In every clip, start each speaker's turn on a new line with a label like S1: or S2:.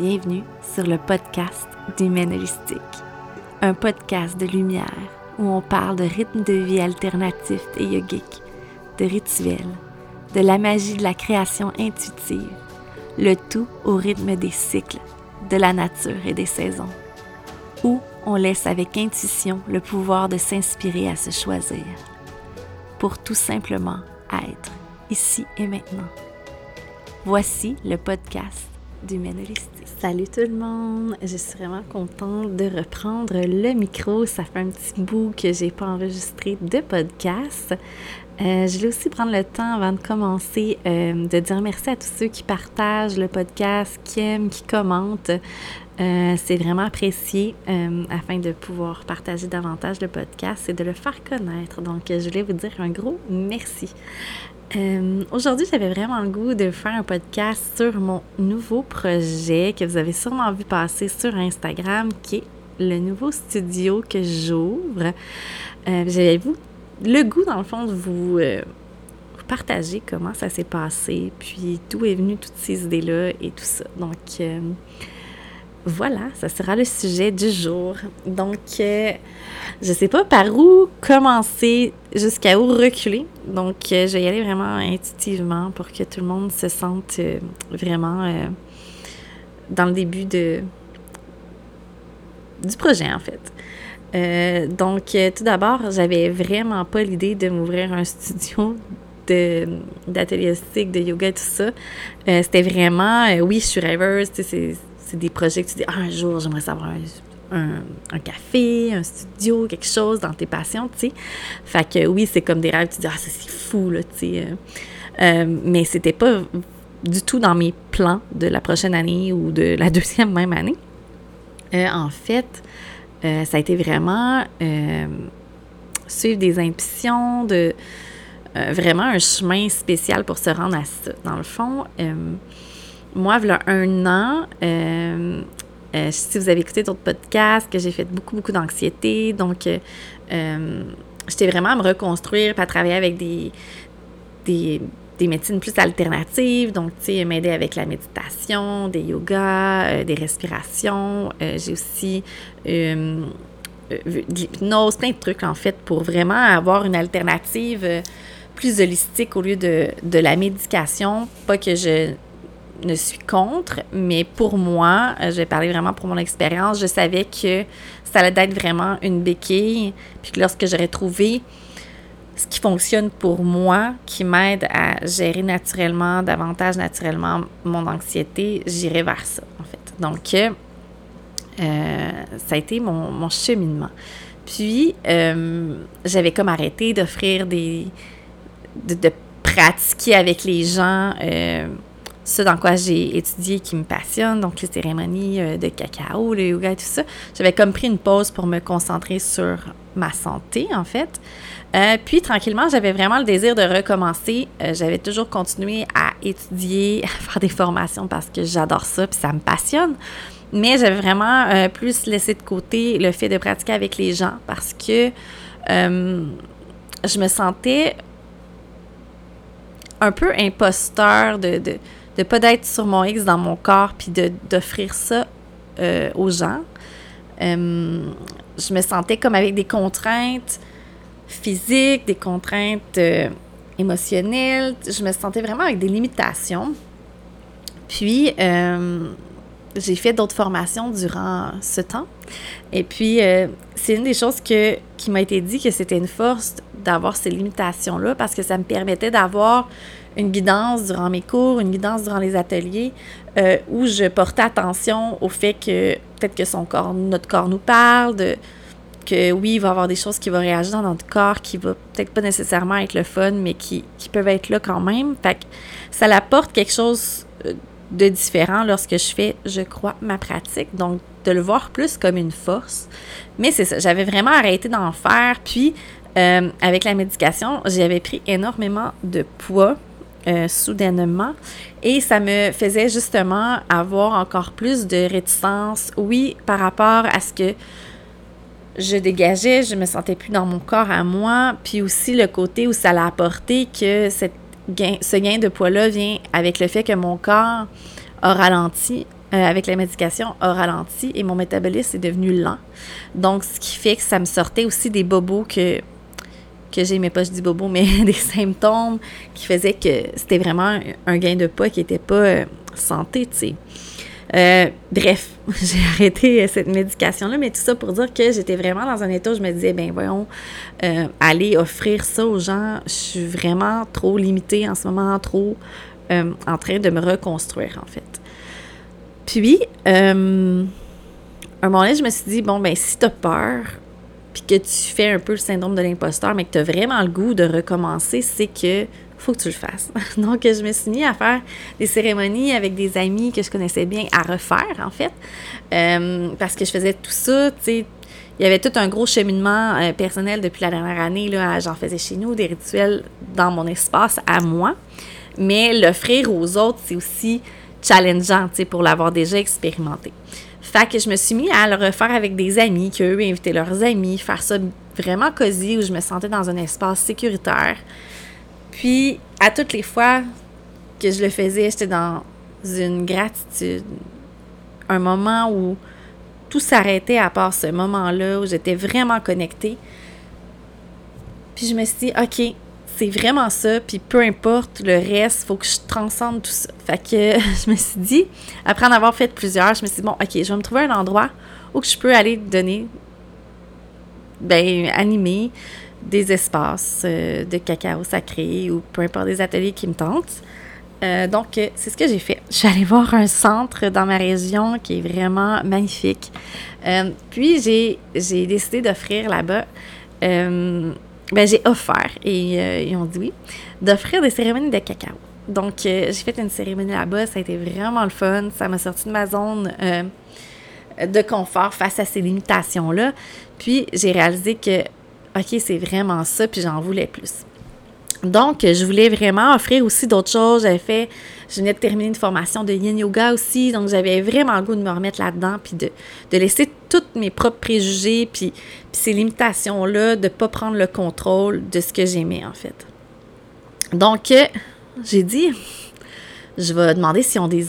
S1: Bienvenue sur le podcast d'Humaine Holistique, un podcast de lumière où on parle de rythme de vie alternatif et yogique, de rituels, de la magie de la création intuitive, le tout au rythme des cycles, de la nature et des saisons, où on laisse avec intuition le pouvoir de s'inspirer à se choisir, pour tout simplement être ici et maintenant. Voici le podcast du. Salut tout le monde! Je suis vraiment contente de reprendre le micro. Ça fait un petit bout que j'ai pas enregistré de podcast. Euh, je vais aussi prendre le temps avant de commencer euh, de dire merci à tous ceux qui partagent le podcast, qui aiment, qui commentent. Euh, c'est vraiment apprécié afin de pouvoir partager davantage le podcast et de le faire connaître. Donc, je voulais vous dire un gros merci. Euh, aujourd'hui, j'avais vraiment le goût de faire un podcast sur mon nouveau projet que vous avez sûrement vu passer sur Instagram, qui est le nouveau studio que j'ouvre. Euh, j'avais le goût, dans le fond, de vous, euh, vous partager comment ça s'est passé, puis d'où est venu toutes ces idées-là et tout ça. Donc, voilà, ça sera le sujet du jour. Donc, euh, je sais pas par où commencer, jusqu'à où reculer. Donc, euh, je vais y aller vraiment intuitivement pour que tout le monde se sente euh, vraiment dans le début de, du projet, en fait. donc, tout d'abord, j'avais vraiment pas l'idée de m'ouvrir un studio d'atelier de yoga et tout ça. C'était vraiment, oui, je suis rêveuse, c'est c'est des projets que tu dis, ah, un jour, j'aimerais savoir un, café, un studio, quelque chose dans tes passions, tu sais. Fait que oui, c'est comme des rêves, tu dis, ah, c'est fou, là, tu sais. Euh, euh, mais c'était pas du tout dans mes plans de la prochaine année ou de la deuxième même année. Euh, en fait, ça a été vraiment suivre des impulsions, de vraiment un chemin spécial pour se rendre à ça. Dans le fond, moi, il y a un an, euh, euh, si vous avez écouté d'autres podcasts, que j'ai fait beaucoup, beaucoup d'anxiété. Donc, euh, j'étais vraiment à me reconstruire, puis à travailler avec des, des, médecines plus alternatives. Donc, tu sais, m'aider avec la méditation, des yogas, des respirations. j'ai aussi de l'hypnose, plein de trucs, en fait, pour vraiment avoir une alternative plus holistique au lieu de, de la médication. Pas que je ne suis contre, mais pour moi, euh, je vais parler vraiment pour mon expérience, je savais que ça allait être vraiment une béquille, puis que lorsque j'aurais trouvé ce qui fonctionne pour moi, qui m'aide à gérer naturellement, davantage naturellement mon anxiété, j'irai vers ça, en fait. Donc, euh, ça a été mon, cheminement. Puis, euh, j'avais comme arrêté d'offrir des... De, pratiquer avec les gens ce dans quoi j'ai étudié qui me passionne, donc les cérémonies euh, de cacao, le yoga et tout ça. J'avais comme pris une pause pour me concentrer sur ma santé, en fait. Euh, puis, tranquillement, j'avais vraiment le désir de recommencer. Euh, j'avais toujours continué à étudier, à faire des formations parce que j'adore ça, puis ça me passionne. Mais j'avais vraiment plus laissé de côté le fait de pratiquer avec les gens parce que je me sentais un peu imposteur de de pas d'être sur mon X dans mon corps, puis d'offrir ça euh, aux gens. Euh, je me sentais comme avec des contraintes physiques, des contraintes euh, émotionnelles. Je me sentais vraiment avec des limitations. Puis, j'ai fait d'autres formations durant ce temps. Et puis, c'est une des choses que, qui m'a été dit que c'était une force d'avoir ces limitations-là parce que ça me permettait d'avoir une guidance durant mes cours, une guidance durant les ateliers, euh, où je portais attention au fait que peut-être que son corps, notre corps nous parle, de, que oui, il va y avoir des choses qui vont réagir dans notre corps qui va peut-être pas nécessairement être le fun, mais qui, qui peuvent être là quand même. Fait que ça apporte quelque chose euh, de différent lorsque je fais, je crois, ma pratique. Donc, de le voir plus comme une force. Mais c'est ça, j'avais vraiment arrêté d'en faire. Puis, euh, avec la médication, j'avais pris énormément de poids euh, soudainement. Et ça me faisait justement avoir encore plus de réticence, oui, par rapport à ce que je dégageais, je me sentais plus dans mon corps à moi, puis aussi le côté où ça l'a apporté que cette gain, ce gain de poids-là vient avec le fait que mon corps a ralenti euh, avec la médication a ralenti et mon métabolisme est devenu lent. Donc, ce qui fait que ça me sortait aussi des bobos que, que j'aimais pas, je dis bobos, mais des symptômes qui faisaient que c'était vraiment un gain de poids qui n'était pas euh, santé, tu sais. Euh, bref, j'ai arrêté cette médication-là, mais tout ça pour dire que j'étais vraiment dans un état où je me disais, ben voyons, aller offrir ça aux gens, je suis vraiment trop limitée en ce moment, trop en train de me reconstruire, en fait. Puis, euh, un moment donné, je me suis dit, bon, ben si t'as peur, que tu fais un peu le syndrome de l'imposteur, mais que tu as vraiment le goût de recommencer, c'est que faut que tu le fasses. Donc, je me suis mis à faire des cérémonies avec des amis que je connaissais bien à refaire, en fait, euh, parce que je faisais tout ça, tu sais. Il y avait tout un gros cheminement euh, personnel depuis la dernière année. Là, j'en faisais chez nous, des rituels dans mon espace à moi. Mais l'offrir aux autres, c'est aussi challengeant, pour l'avoir déjà expérimenté. Fait que je me suis mis à le refaire avec des amis, qu'eux invitaient leurs amis, faire ça vraiment cosy, où je me sentais dans un espace sécuritaire. Puis, à toutes les fois que je le faisais, j'étais dans une gratitude. Un moment où tout s'arrêtait à part ce moment-là, où j'étais vraiment connectée. Puis je me suis dit, OK, c'est vraiment ça, puis peu importe le reste, faut que je transcende tout ça. Fait que je me suis dit, après en avoir fait plusieurs, je me suis dit, bon, OK, je vais me trouver un endroit où je peux aller donner, ben, animer des espaces euh, de cacao sacré ou peu importe des ateliers qui me tentent. Euh, donc, euh, c'est ce que j'ai fait. Je suis allée voir un centre dans ma région qui est vraiment magnifique. puis, j'ai décidé d'offrir là-bas ben, j'ai offert, et euh, ils ont dit oui, d'offrir des cérémonies de cacao. Donc, euh, j'ai fait une cérémonie là-bas, ça a été vraiment le fun, ça m'a sorti de ma zone euh, de confort face à ces limitations-là. Puis, j'ai réalisé que, OK, c'est vraiment ça, puis j'en voulais plus. Donc, je voulais vraiment offrir aussi d'autres choses. J'avais fait, je venais de terminer une formation de yin yoga aussi, donc j'avais vraiment le goût de me remettre là-dedans, puis de, laisser tous mes propres préjugés, puis, ces limitations-là, de ne pas prendre le contrôle de ce que j'aimais, en fait. Donc, euh, j'ai dit, je vais demander s'ils ont des,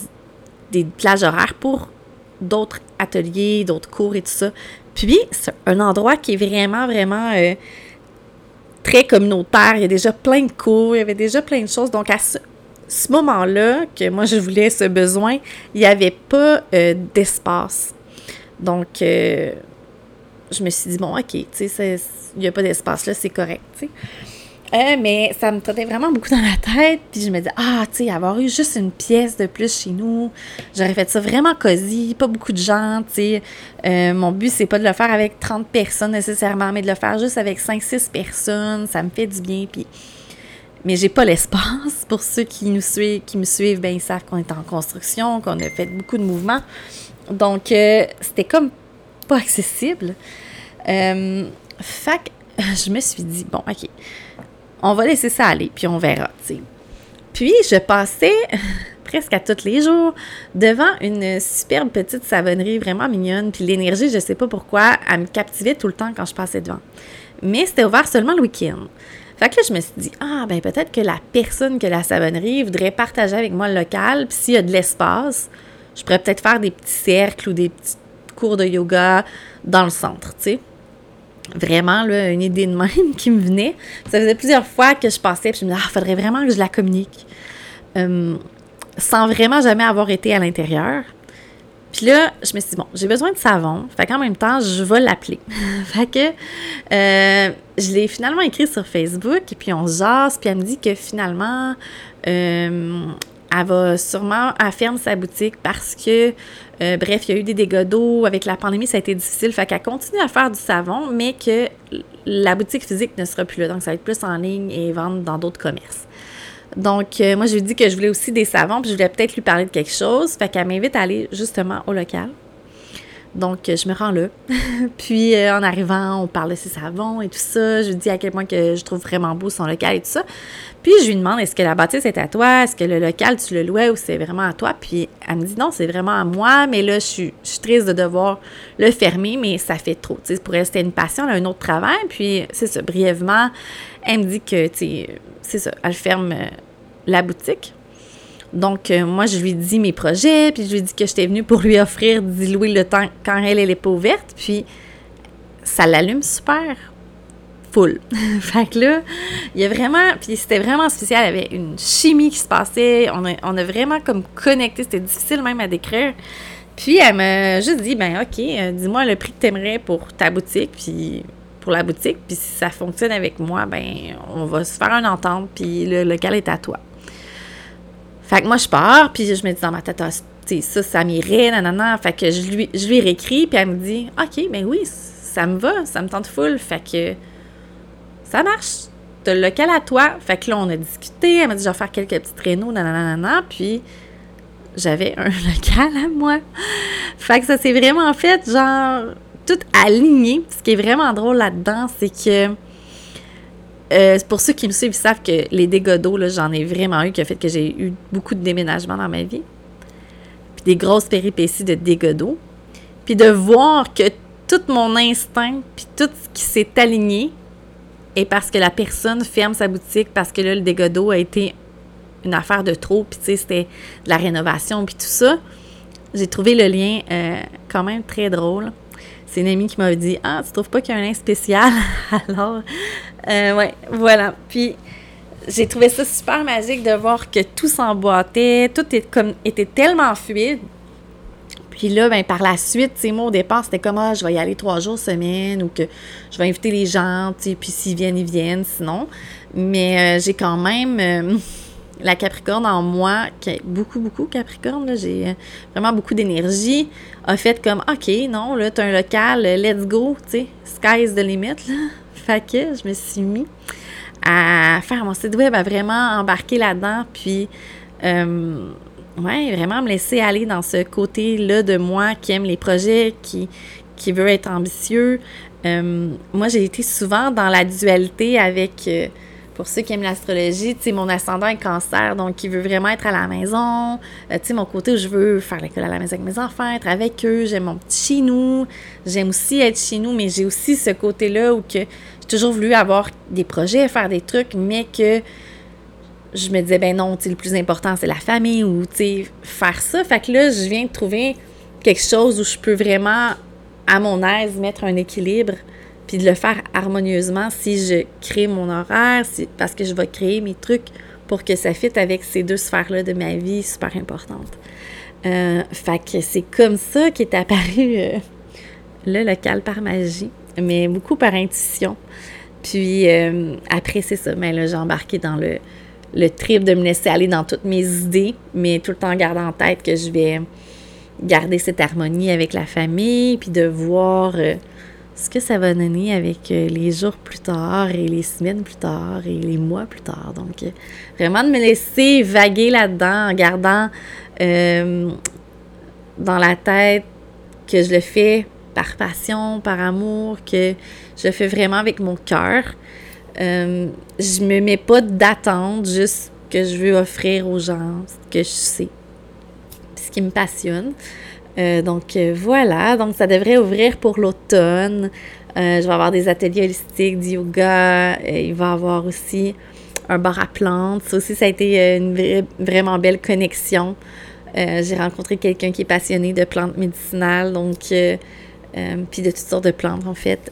S1: des plages horaires pour d'autres ateliers, d'autres cours et tout ça. Puis, c'est un endroit qui est vraiment, vraiment... Euh, très communautaire. Il y a déjà plein de cours, il y avait déjà plein de choses. Donc, à ce, moment-là, que moi, je voulais ce besoin, il n'y avait pas euh, d'espace. Donc, euh, je me suis dit, bon, OK, tu sais, il n'y a pas d'espace là, c'est correct. Euh, mais ça me trottait vraiment beaucoup dans la tête. Puis je me disais, ah, tu sais, avoir eu juste une pièce de plus chez nous, j'aurais fait ça vraiment cosy, pas beaucoup de gens, tu sais. Euh, mon but, c'est pas de le faire avec 30 personnes nécessairement, mais de le faire juste avec 5-6 personnes. Ça me fait du bien. Puis. Mais j'ai pas l'espace. Pour ceux qui nous suivent, qui me suivent, ben ils savent qu'on est en construction, qu'on a fait beaucoup de mouvements. Donc, euh, c'était comme pas accessible. Fait je me suis dit, bon, OK, on va laisser ça aller, puis on verra, tu. Puis, je passais presque à tous les jours devant une superbe petite savonnerie vraiment mignonne. Puis l'énergie, je sais pas pourquoi, elle me captivait tout le temps quand je passais devant. Mais c'était ouvert seulement le week-end. Fait que là, je me suis dit, ah, ben peut-être que la personne que la savonnerie voudrait partager avec moi le local, puis s'il y a de l'espace, je pourrais peut-être faire des petits cercles ou des petits cours de yoga dans le centre, tu sais vraiment là, une idée de même qui me venait. Ça faisait plusieurs fois que je passais et je me disais, ah, faudrait vraiment que je la communique. Euh, sans vraiment jamais avoir été à l'intérieur. Puis là, je me suis dit, bon, j'ai besoin de savon. Fait qu'en même temps, je vais l'appeler. fait que euh, je l'ai finalement écrit sur Facebook et puis on jase. Puis elle me dit que finalement, euh, elle va sûrement, elle ferme sa boutique parce que, euh, bref, il y a eu des dégâts d'eau. Avec la pandémie, ça a été difficile. Fait qu'elle continue à faire du savon, mais que la boutique physique ne sera plus là. Donc, ça va être plus en ligne et vendre dans d'autres commerces. Donc, euh, moi, je lui dit que je voulais aussi des savons, puis je voulais peut-être lui parler de quelque chose. Fait qu'elle m'invite à aller justement au local. Donc, euh, je me rends là. puis, en arrivant, on parle de ses savons et tout ça. Je lui dis à quel point que je trouve vraiment beau son local et tout ça. Puis je lui demande est-ce que la bâtisse est à toi, est-ce que le local tu le louais ou c'est vraiment à toi? Puis elle me dit non, c'est vraiment à moi, mais là je suis, triste de devoir le fermer, mais ça fait trop. Tu sais, pour elle c'était une passion, elle un autre travail. Puis c'est ça, brièvement, elle me dit que c'est ça, elle ferme euh, la boutique. Donc, euh, moi, je lui dis mes projets, puis je lui dis que j'étais venue pour lui offrir d'y louer le temps quand elle, elle n'est pas ouverte. Puis, ça l'allume super full. fait que là, il y a vraiment, puis c'était vraiment spécial, il y avait une chimie qui se passait, on a, on a vraiment comme connecté, c'était difficile même à décrire. Puis elle m'a juste dit, ben ok, euh, dis-moi le prix que tu aimerais pour ta boutique, puis pour la boutique, puis si ça fonctionne avec moi, ben on va se faire une entente, puis le local est à toi. Fait que moi, je pars, puis je me dis dans ma tête, ça, ça m'irait, nanana. Fait que je lui, je lui réécris, puis elle me dit, OK, ben oui, ça me va, ça me tente full. Fait que ça marche. T'as le local à toi. Fait que là, on a discuté. Elle m'a dit, je vais faire quelques petits traîneaux, nanana, puis j'avais un local à moi. Fait que ça s'est vraiment fait, genre, tout aligné. Ce qui est vraiment drôle là-dedans, c'est que euh, pour ceux qui me suivent, ils savent que les dégâts d'eau, j'en ai vraiment eu, qui a fait que j'ai eu beaucoup de déménagements dans ma vie. Puis des grosses péripéties de dégâts. Puis de voir que tout mon instinct, puis tout ce qui s'est aligné, est parce que la personne ferme sa boutique, parce que là, le dégât d'eau a été une affaire de trop, puis tu sais, c'était de la rénovation, puis tout ça. J'ai trouvé le lien euh, quand même très drôle. C'est une amie qui m'avait dit Ah, tu trouves pas qu'il y a un lien spécial Alors, euh, ouais, voilà. Puis, j'ai trouvé ça super magique de voir que tout s'emboîtait, tout comme, était tellement fluide. Puis là, ben, par la suite, tu moi, au départ, c'était comme, ah, je vais y aller trois jours semaine ou que je vais inviter les gens, tu puis s'ils viennent, ils viennent, sinon. Mais euh, j'ai quand même. Euh, la Capricorne en moi, qui est beaucoup, beaucoup Capricorne, j'ai euh, vraiment beaucoup d'énergie, a fait comme OK, non, là, t'as un local, let's go, tu sais, sky is the limit, là. Fait je me suis mis à faire mon site web, à vraiment embarquer là-dedans, puis, euh, ouais, vraiment me laisser aller dans ce côté-là de moi qui aime les projets, qui, qui veut être ambitieux. Euh, moi, j'ai été souvent dans la dualité avec pour ceux qui aiment l'astrologie, tu sais, mon ascendant est cancer, donc il veut vraiment être à la maison. Euh, tu sais, mon côté où je veux faire l'école à la maison avec mes enfants, être avec eux. J'aime mon petit chez nous. J'aime aussi être chez nous, mais j'ai aussi ce côté-là où que j'ai toujours voulu avoir des projets, faire des trucs, mais que je me disais, ben non, le plus important, c'est la famille ou, faire ça. Fait que là, je viens de trouver quelque chose où je peux vraiment, à mon aise, mettre un équilibre puis de le faire harmonieusement si je crée mon horaire, parce que je vais créer mes trucs pour que ça fitte avec ces deux sphères-là de ma vie super importantes. Euh, fait que c'est comme ça qu'est apparu euh, le local par magie, mais beaucoup par intuition. Puis euh, après, c'est ça, mais là, j'ai embarqué dans le, le trip de me laisser aller dans toutes mes idées, mais tout le temps garder en tête que je vais garder cette harmonie avec la famille, puis de voir ce que ça va donner avec euh, les jours plus tard et les semaines plus tard et les mois plus tard. Donc, euh, vraiment de me laisser vaguer là-dedans en gardant euh, dans la tête que je le fais par passion, par amour, que je le fais vraiment avec mon cœur. Euh, je me mets pas d'attente, juste que je veux offrir aux gens ce que je sais, ce qui me passionne. Euh, donc euh, voilà, donc ça devrait ouvrir pour l'automne. Euh, je vais avoir des ateliers holistiques, du yoga. il va y avoir aussi un bar à plantes. Ça aussi, ça a été une vraiment belle connexion. J'ai rencontré quelqu'un qui est passionné de plantes médicinales, donc puis de toutes sortes de plantes en fait.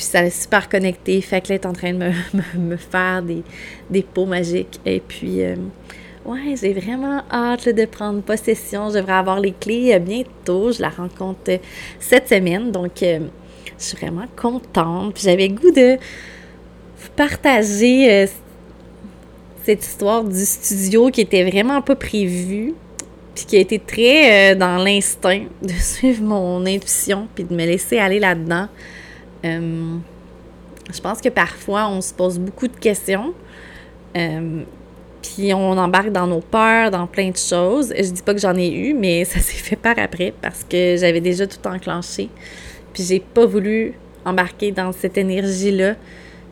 S1: Puis ça est super connecté. Fait que là, est en train de me, me, faire des, des pots magiques. Et puis Ouais, j'ai vraiment hâte de prendre possession. Je devrais avoir les clés euh, bientôt. Je la rencontre euh, cette semaine. Donc, euh, je suis vraiment contente. Puis j'avais goût de vous partager cette histoire du studio qui était vraiment pas prévue. Puis qui a été très dans l'instinct de suivre mon intuition puis de me laisser aller là-dedans. Je pense que parfois, on se pose beaucoup de questions. Puis on embarque dans nos peurs, dans plein de choses. Je dis pas que j'en ai eu, mais ça s'est fait par après parce que j'avais déjà tout enclenché. Puis j'ai pas voulu embarquer dans cette énergie-là.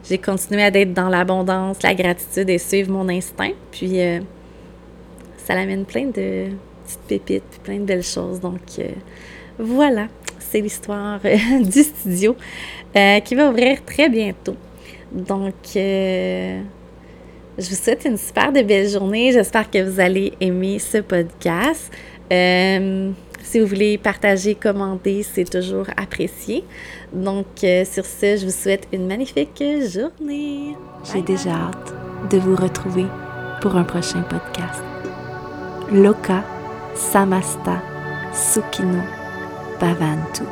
S1: J'ai continué à être dans l'abondance, la gratitude et suivre mon instinct. Puis euh, ça l'amène plein de petites pépites, plein de belles choses. Donc euh, voilà, c'est l'histoire euh, du studio qui va ouvrir très bientôt. Donc Je vous souhaite une super belle journée. J'espère que vous allez aimer ce podcast. Euh, si vous voulez partager, commenter, c'est toujours apprécié. Donc, euh, sur ce, je vous souhaite une magnifique journée. J'ai déjà hâte de vous retrouver pour un prochain podcast. Loka Samasta Sukino Bhavantu.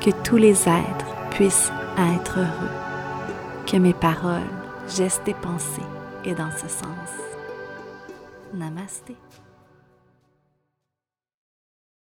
S1: Que tous les êtres puissent être heureux. Que mes paroles, gestes et pensées aient dans ce sens. Namaste.